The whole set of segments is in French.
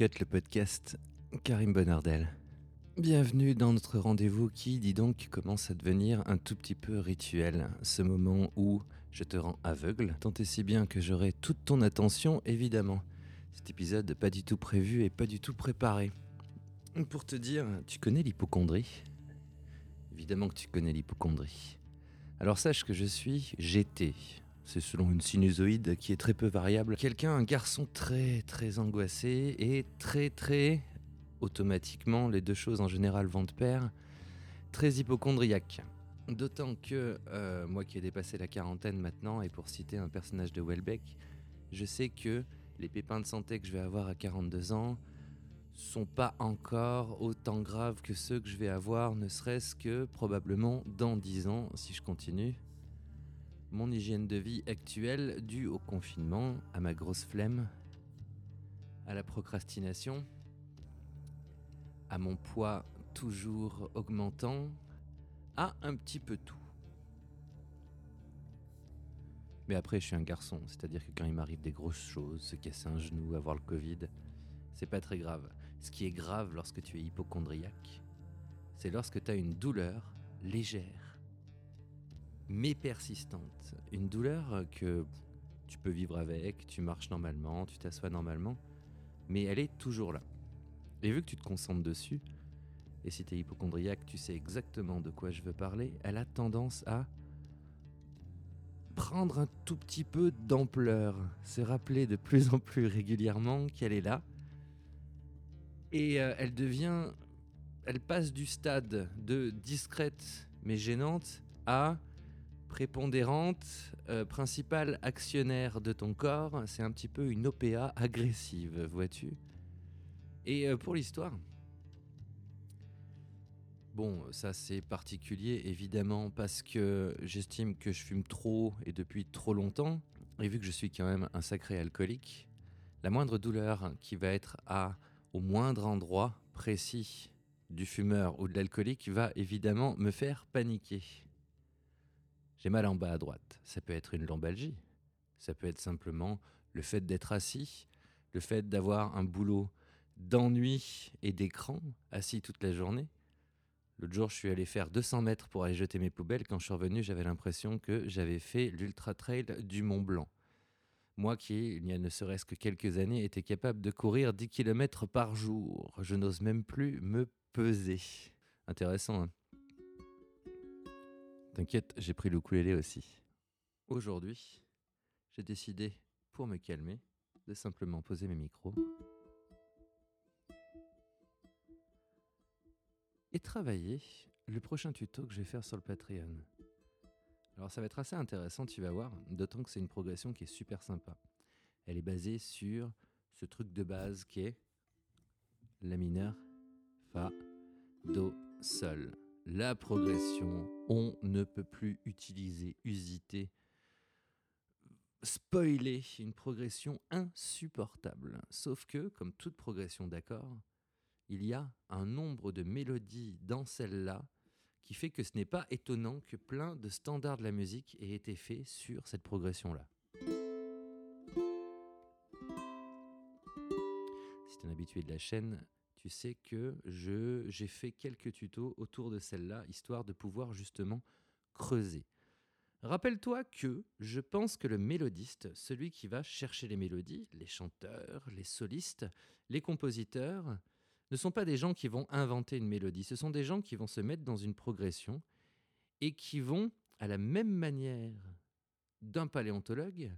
Le podcast Karim Bonardel. Bienvenue dans notre rendez-vous qui, dit donc, commence à devenir un tout petit peu rituel. Ce moment où je te rends aveugle, tant et si bien que j'aurai toute ton attention, évidemment. Cet épisode pas du tout prévu et pas du tout préparé. Pour te dire, tu connais l'hypochondrie Évidemment que tu connais l'hypochondrie. Alors sache que je suis GT. C'est selon une sinusoïde qui est très peu variable. Quelqu'un, un garçon très très angoissé et très très automatiquement, les deux choses en général vont de pair, très hypochondriaque. D'autant que euh, moi qui ai dépassé la quarantaine maintenant, et pour citer un personnage de Welbeck, je sais que les pépins de santé que je vais avoir à 42 ans sont pas encore autant graves que ceux que je vais avoir, ne serait-ce que probablement dans 10 ans si je continue. Mon hygiène de vie actuelle, due au confinement, à ma grosse flemme, à la procrastination, à mon poids toujours augmentant, à un petit peu tout. Mais après, je suis un garçon, c'est-à-dire que quand il m'arrive des grosses choses, se casser un genou, avoir le Covid, c'est pas très grave. Ce qui est grave lorsque tu es hypochondriaque, c'est lorsque tu as une douleur légère, mais persistante. Une douleur que tu peux vivre avec, tu marches normalement, tu t'assois normalement, mais elle est toujours là. Et vu que tu te concentres dessus, et si tu es hypochondriaque, tu sais exactement de quoi je veux parler, elle a tendance à prendre un tout petit peu d'ampleur, se rappeler de plus en plus régulièrement qu'elle est là. Et euh, elle devient. Elle passe du stade de discrète mais gênante à prépondérante, euh, principale actionnaire de ton corps. C'est un petit peu une OPA agressive, vois-tu et euh, pour l'histoire, bon, ça c'est particulier évidemment parce que j'estime que je fume trop et depuis trop longtemps, et vu que je suis quand même un sacré alcoolique, la moindre douleur qui va être à au moindre endroit précis du fumeur ou de l'alcoolique va évidemment me faire paniquer. J'ai mal en bas à droite. Ça peut être une lombalgie. Ça peut être simplement le fait d'être assis, le fait d'avoir un boulot d'ennui et d'écran, assis toute la journée. L'autre jour, je suis allé faire 200 mètres pour aller jeter mes poubelles. Quand je suis revenu, j'avais l'impression que j'avais fait l'ultra trail du Mont Blanc. Moi qui, il y a ne serait-ce que quelques années, était capable de courir 10 km par jour. Je n'ose même plus me peser. Intéressant, hein T'inquiète, j'ai pris le ukulélé aussi. Aujourd'hui, j'ai décidé, pour me calmer, de simplement poser mes micros et travailler le prochain tuto que je vais faire sur le Patreon. Alors ça va être assez intéressant, tu vas voir, d'autant que c'est une progression qui est super sympa. Elle est basée sur ce truc de base qui est la mineur, fa, do, sol. La progression, on ne peut plus utiliser, usiter, spoiler une progression insupportable. Sauf que, comme toute progression d'accord, il y a un nombre de mélodies dans celle-là qui fait que ce n'est pas étonnant que plein de standards de la musique aient été faits sur cette progression-là. Si tu es un habitué de la chaîne, tu sais que j'ai fait quelques tutos autour de celle-là, histoire de pouvoir justement creuser. Rappelle-toi que je pense que le mélodiste, celui qui va chercher les mélodies, les chanteurs, les solistes, les compositeurs, ne sont pas des gens qui vont inventer une mélodie, ce sont des gens qui vont se mettre dans une progression et qui vont, à la même manière d'un paléontologue,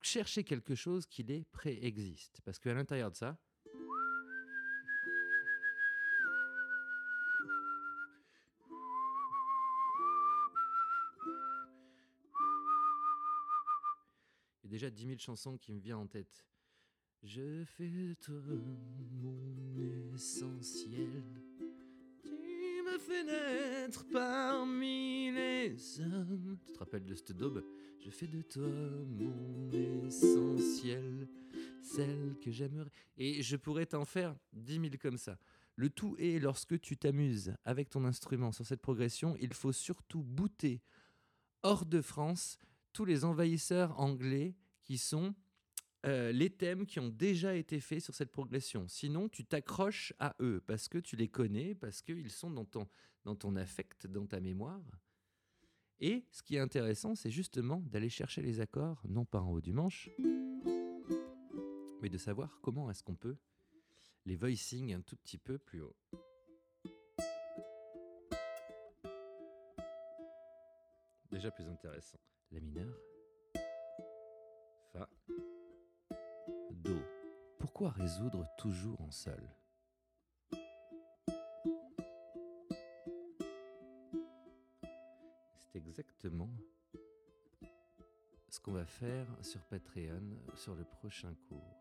chercher quelque chose qui les préexiste. Parce qu'à l'intérieur de ça, il déjà 10 000 chansons qui me viennent en tête. Je fais de toi mon essentiel. Tu me fais naître parmi les hommes. Tu te rappelles de cette daube? Je fais de toi mon essentiel, celle que j'aimerais. Et je pourrais t'en faire dix mille comme ça. Le tout est, lorsque tu t'amuses avec ton instrument sur cette progression, il faut surtout bouter hors de France tous les envahisseurs anglais qui sont euh, les thèmes qui ont déjà été faits sur cette progression. Sinon, tu t'accroches à eux parce que tu les connais, parce qu'ils sont dans ton, dans ton affect, dans ta mémoire. Et ce qui est intéressant, c'est justement d'aller chercher les accords, non pas en haut du manche, mais de savoir comment est-ce qu'on peut les voicing un tout petit peu plus haut. Déjà plus intéressant. La mineur. Fa. Do. Pourquoi résoudre toujours en sol C'est exactement ce qu'on va faire sur Patreon sur le prochain cours.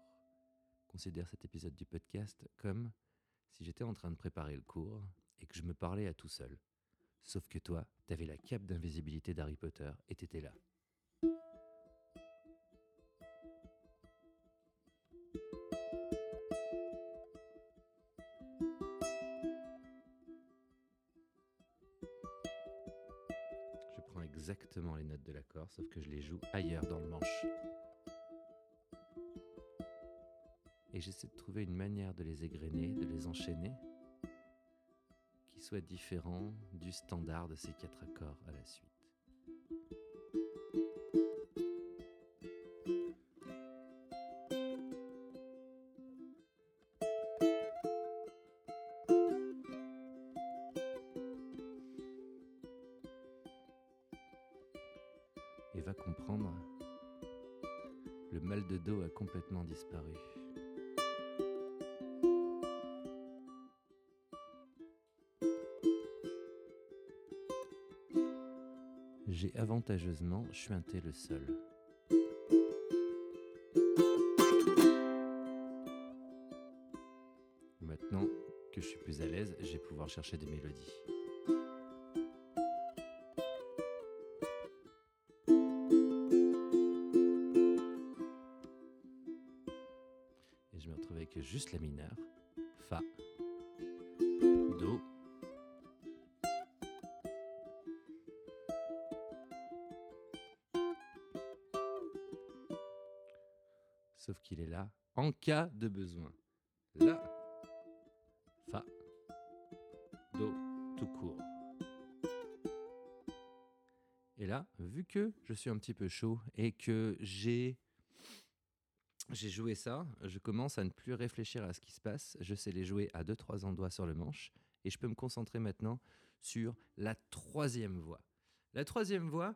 Considère cet épisode du podcast comme si j'étais en train de préparer le cours et que je me parlais à tout seul. Sauf que toi, t'avais la cape d'invisibilité d'Harry Potter et t'étais là. Je prends exactement les notes de l'accord, sauf que je les joue ailleurs dans le manche. Et j'essaie de trouver une manière de les égrener, de les enchaîner, soit différent du standard de ces quatre accords à la suite. Avantageusement chuinté le sol. Maintenant que je suis plus à l'aise, je vais pouvoir chercher des mélodies. En cas de besoin. La, Fa, Do, tout court. Et là, vu que je suis un petit peu chaud et que j'ai j'ai joué ça, je commence à ne plus réfléchir à ce qui se passe. Je sais les jouer à deux trois endroits sur le manche et je peux me concentrer maintenant sur la troisième voix. La troisième voix,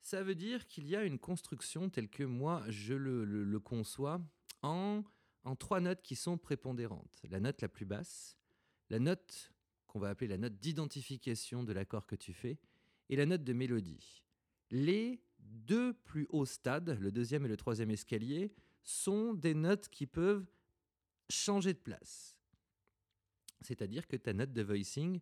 ça veut dire qu'il y a une construction telle que moi je le conçois en, trois notes qui sont prépondérantes. La note la plus basse, la note qu'on va appeler la note d'identification de l'accord que tu fais, et la note de mélodie. Les deux plus hauts stades, le deuxième et le troisième escalier, sont des notes qui peuvent changer de place. C'est-à-dire que ta note de voicing,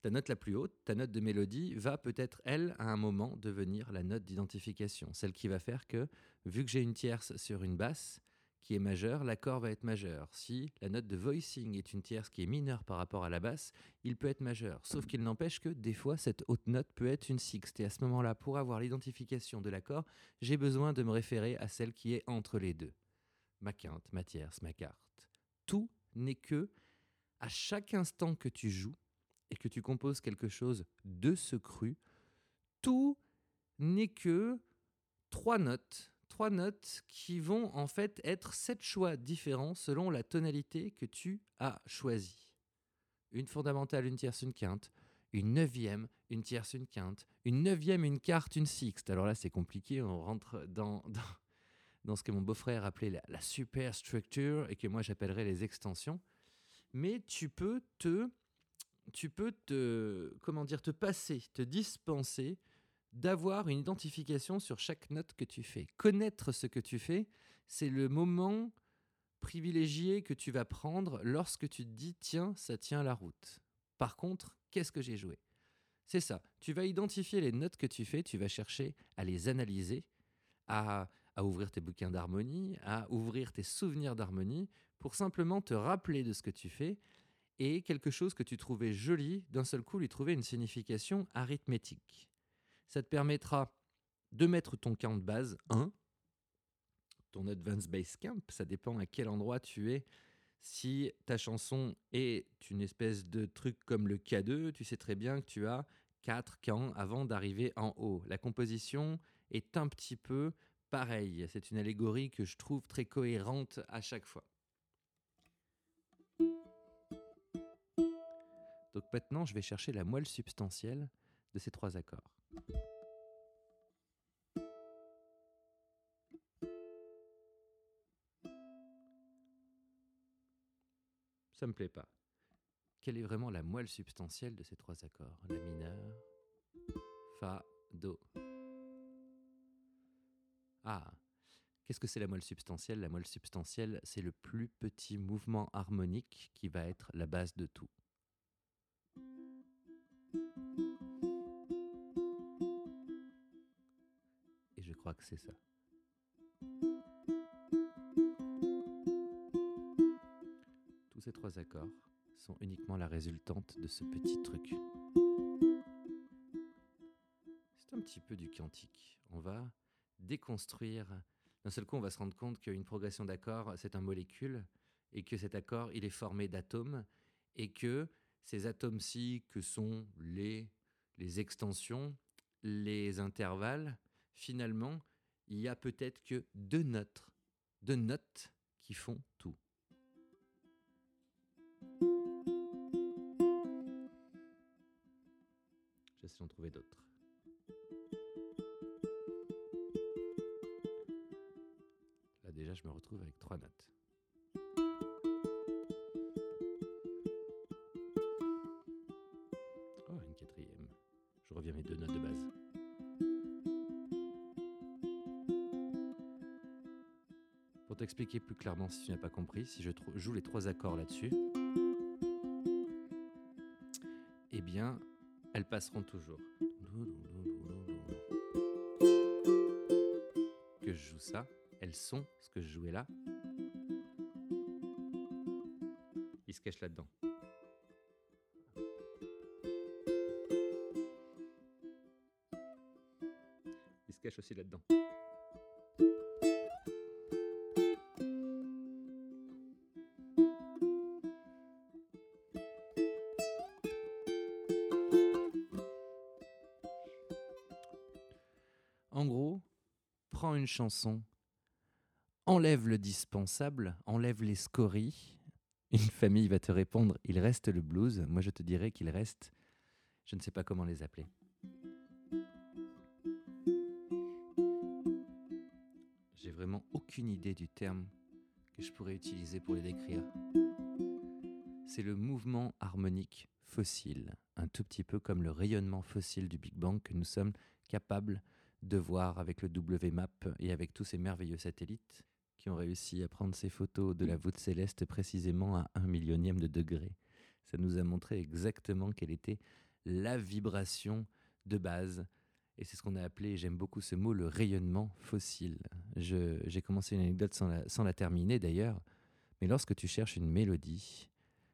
ta note la plus haute, ta note de mélodie, va peut-être, elle, à un moment, devenir la note d'identification. Celle qui va faire que, vu que j'ai une tierce sur une basse qui est majeure, l'accord va être majeur. Si la note de voicing est une tierce qui est mineure par rapport à la basse, il peut être majeur. Sauf qu'il n'empêche que, des fois, cette haute note peut être une sixte. Et à ce moment-là, pour avoir l'identification de l'accord, j'ai besoin de me référer à celle qui est entre les deux. Ma quinte, ma tierce, ma quarte. Tout n'est que, à chaque instant que tu joues et que tu composes quelque chose de ce cru, tout n'est que trois notes, trois notes qui vont en fait être sept choix différents selon la tonalité que tu as choisie. Une fondamentale, une tierce, une quinte, une neuvième, une tierce, une quinte, une neuvième, une quarte, une sixte. Alors là, c'est compliqué, on rentre dans, dans, dans ce que mon beau-frère appelait la, la superstructure et que moi j'appellerais les extensions. Mais tu peux te, tu peux te, comment dire, te passer, te dispenser d'avoir une identification sur chaque note que tu fais. Connaître ce que tu fais, c'est le moment privilégié que tu vas prendre lorsque tu te dis tiens, ça tient la route. Par contre, qu'est-ce que j'ai joué? C'est ça. Tu vas identifier les notes que tu fais, tu vas chercher à les analyser, à, à ouvrir tes bouquins d'harmonie, à ouvrir tes souvenirs d'harmonie pour simplement te rappeler de ce que tu fais et quelque chose que tu trouvais joli, d'un seul coup lui trouver une signification arithmétique. Ça te permettra de mettre ton count de base 1, ton Advanced Base Camp, ça dépend à quel endroit tu es. Si ta chanson est une espèce de truc comme le K2, tu sais très bien que tu as quatre camps avant d'arriver en haut. La composition est un petit peu pareille. C'est une allégorie que je trouve très cohérente à chaque fois. Donc maintenant, je vais chercher la moelle substantielle de ces trois accords. Ça me plaît pas. Quelle est vraiment la moelle substantielle de ces trois accords? La mineur, Fa, Do. Ah, qu'est-ce que c'est la moelle substantielle? La moelle substantielle, c'est le plus petit mouvement harmonique qui va être la base de tout. Crois que c'est ça. Tous ces trois accords sont uniquement la résultante de ce petit truc. C'est un petit peu du quantique. On va déconstruire. D'un seul coup, on va se rendre compte qu'une progression d'accords, c'est un molécule, et que cet accord, il est formé d'atomes, et que ces atomes-ci, que sont les, les extensions, les intervalles, finalement, il y a peut-être que deux notes, deux notes qui font tout. J'essaie d'en trouver d'autres. Là déjà, je me retrouve avec trois notes. T'expliquer plus clairement si tu n'as pas compris, si je joue les trois accords là-dessus, eh bien, elles passeront toujours. Que je joue ça, elles sont ce que je jouais là. Il se cache là-dedans. Il se cache aussi là-dedans. En gros, prends une chanson, enlève le dispensable, enlève les scories. Une famille va te répondre, il reste le blues. Moi, je te dirais qu'il reste, je ne sais pas comment les appeler. J'ai vraiment aucune idée du terme que je pourrais utiliser pour les décrire. C'est le mouvement harmonique fossile, un tout petit peu comme le rayonnement fossile du Big Bang que nous sommes capables de voir avec le WMAP et avec tous ces merveilleux satellites qui ont réussi à prendre ces photos de la voûte céleste précisément à un millionième de degré. Ça nous a montré exactement quelle était la vibration de base. Et c'est ce qu'on a appelé, j'aime beaucoup ce mot, le rayonnement fossile. J'ai commencé une anecdote sans la, sans la terminer d'ailleurs, mais lorsque tu cherches une mélodie,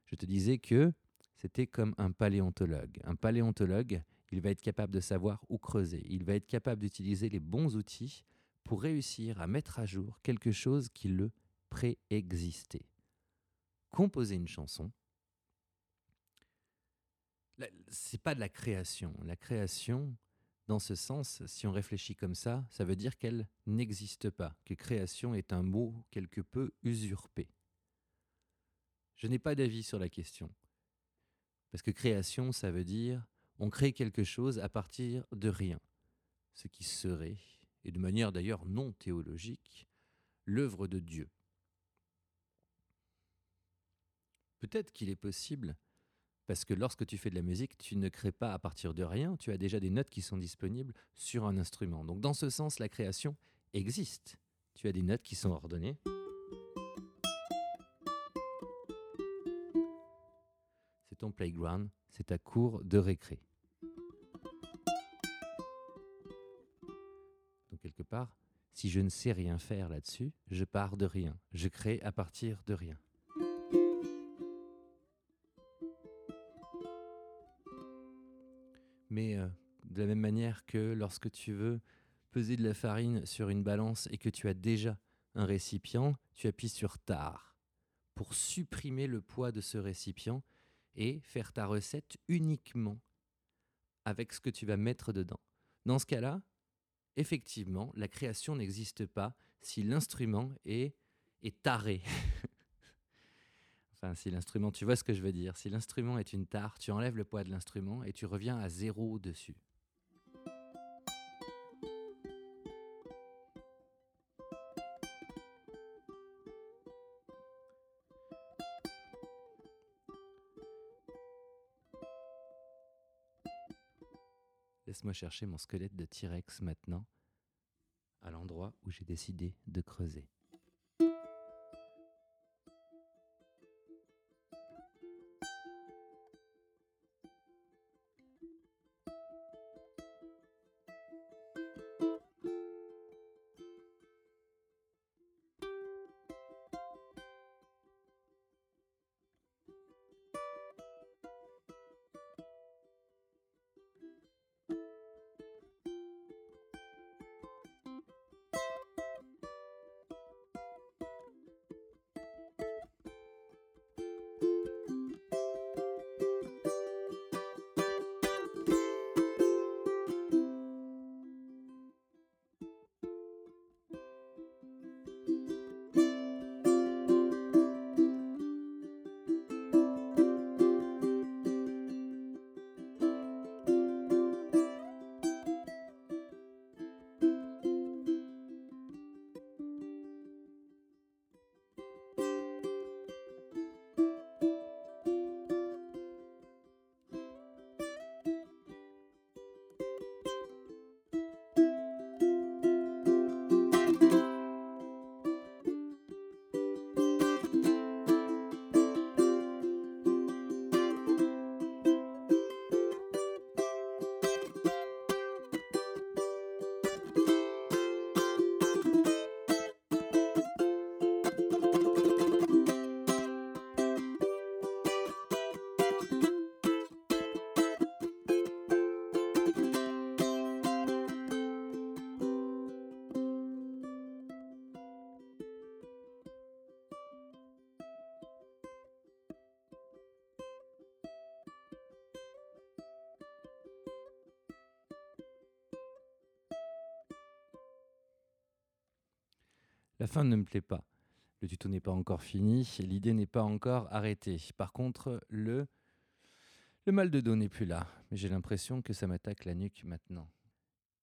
je te disais que c'était comme un paléontologue. Un paléontologue, il va être capable de savoir où creuser, il va être capable d'utiliser les bons outils pour réussir à mettre à jour quelque chose qui le préexistait. Composer une chanson, c'est pas de la création. La création, dans ce sens, si on réfléchit comme ça, ça veut dire qu'elle n'existe pas, que création est un mot quelque peu usurpé. Je n'ai pas d'avis sur la question. Parce que création, ça veut dire on crée quelque chose à partir de rien, ce qui serait, et de manière d'ailleurs non théologique, l'œuvre de Dieu. Peut-être qu'il est possible, parce que lorsque tu fais de la musique, tu ne crées pas à partir de rien, tu as déjà des notes qui sont disponibles sur un instrument. Donc dans ce sens, la création existe. Tu as des notes qui sont ordonnées. C'est ton playground, c'est ta cour de récré. Si je ne sais rien faire là-dessus, je pars de rien. Je crée à partir de rien. Mais euh, de la même manière que lorsque tu veux peser de la farine sur une balance et que tu as déjà un récipient, tu appuies sur tard pour supprimer le poids de ce récipient et faire ta recette uniquement avec ce que tu vas mettre dedans. Dans ce cas-là, effectivement, la création n'existe pas si l'instrument est, est taré. enfin, si l'instrument, tu vois ce que je veux dire, si l'instrument est une tare, tu enlèves le poids de l'instrument et tu reviens à zéro dessus. Laisse-moi chercher mon squelette de T-Rex maintenant, à l'endroit où j'ai décidé de creuser. Fin ne me plaît pas. Le tuto n'est pas encore fini, l'idée n'est pas encore arrêtée. Par contre, le, le mal de dos n'est plus là, mais j'ai l'impression que ça m'attaque la nuque maintenant.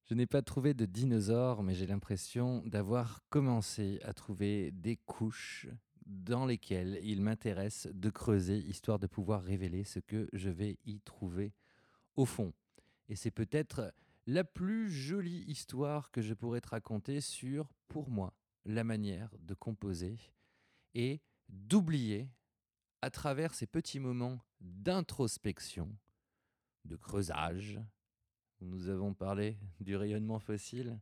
Je n'ai pas trouvé de dinosaures, mais j'ai l'impression d'avoir commencé à trouver des couches dans lesquelles il m'intéresse de creuser, histoire de pouvoir révéler ce que je vais y trouver au fond. Et c'est peut-être la plus jolie histoire que je pourrais te raconter sur, pour moi, la manière de composer et d'oublier à travers ces petits moments d'introspection, de creusage. Nous avons parlé du rayonnement fossile,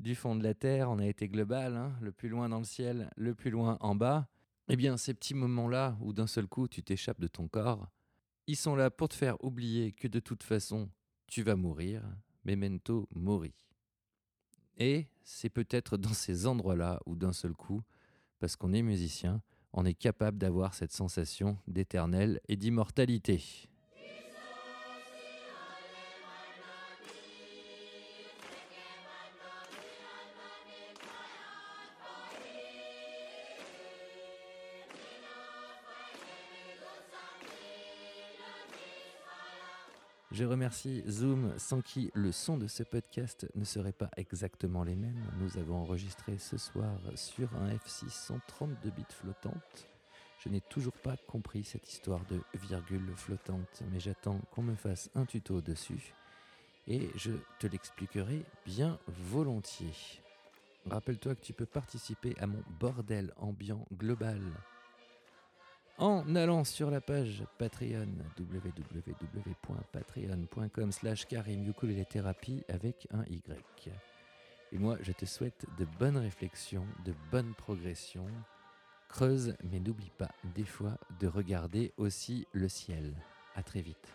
du fond de la Terre, on a été global, hein, le plus loin dans le ciel, le plus loin en bas. Eh bien, ces petits moments-là où d'un seul coup tu t'échappes de ton corps, ils sont là pour te faire oublier que de toute façon tu vas mourir, memento mori. Et c'est peut-être dans ces endroits-là où d'un seul coup, parce qu'on est musicien, on est capable d'avoir cette sensation d'éternel et d'immortalité. Je remercie Zoom, sans qui le son de ce podcast ne serait pas exactement les mêmes. Nous avons enregistré ce soir sur un F6 132 bits flottante. Je n'ai toujours pas compris cette histoire de virgule flottante, mais j'attends qu'on me fasse un tuto dessus et je te l'expliquerai bien volontiers. Rappelle-toi que tu peux participer à mon bordel ambiant global en allant sur la page Patreon www.patreon.com slash thérapie avec un Y. Et moi, je te souhaite de bonnes réflexions, de bonnes progressions. Creuse, mais n'oublie pas des fois de regarder aussi le ciel. À très vite.